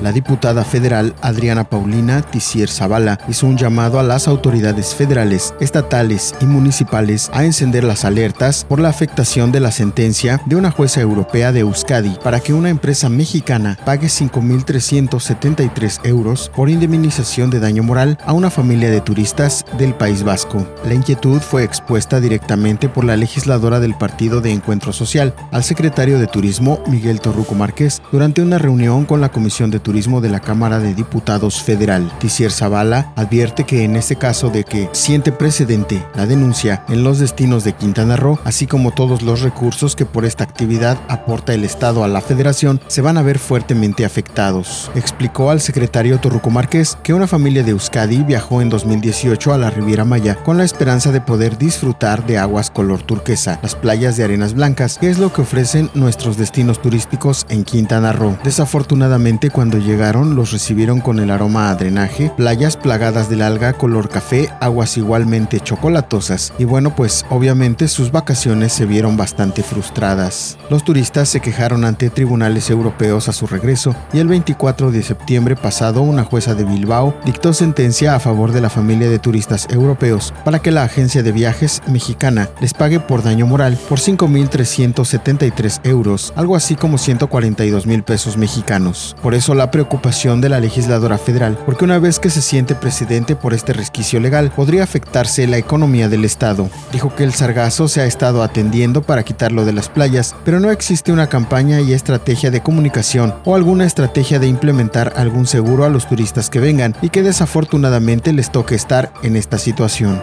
La diputada federal Adriana Paulina Tisier Zavala hizo un llamado a las autoridades federales, estatales y municipales a encender las alertas por la afectación de la sentencia de una jueza europea de Euskadi para que una empresa mexicana pague 5.373 euros por indemnización de daño moral a una familia de turistas del País Vasco. La inquietud fue expuesta directamente por la legisladora del Partido de Encuentro Social al secretario de Turismo Miguel Torruco Márquez durante una reunión con la Comisión de Turismo de la Cámara de Diputados Federal. Tisier Zavala advierte que en este caso de que siente precedente la denuncia en los destinos de Quintana Roo, así como todos los recursos que por esta actividad aporta el Estado a la Federación, se van a ver fuertemente afectados. Explicó al secretario Torruco Márquez que una familia de Euskadi viajó en 2018 a la Riviera Maya con la esperanza de poder disfrutar de aguas color turquesa, las playas de arenas blancas, que es lo que ofrecen nuestros destinos turísticos en Quintana Roo. Desafortunadamente, cuando llegaron, los recibieron con el aroma a drenaje, playas plagadas del alga color café, aguas igualmente chocolatosas, y bueno, pues obviamente sus vacaciones se vieron bastante frustradas. Los turistas se quejaron ante tribunales europeos a su regreso, y el 24 de septiembre pasado, una jueza de Bilbao dictó sentencia a favor de la familia de turistas europeos para que la agencia de viajes mexicana les pague por daño moral por 5.373 euros, algo así como 142 mil pesos mexicanos. Por eso la preocupación de la legisladora federal, porque una vez que se siente presidente por este resquicio legal, podría afectarse la economía del Estado. Dijo que el sargazo se ha estado atendiendo para quitarlo de las playas, pero no existe una campaña y estrategia de comunicación o alguna estrategia de implementar algún seguro a los turistas que vengan y que desafortunadamente les toque estar en esta situación.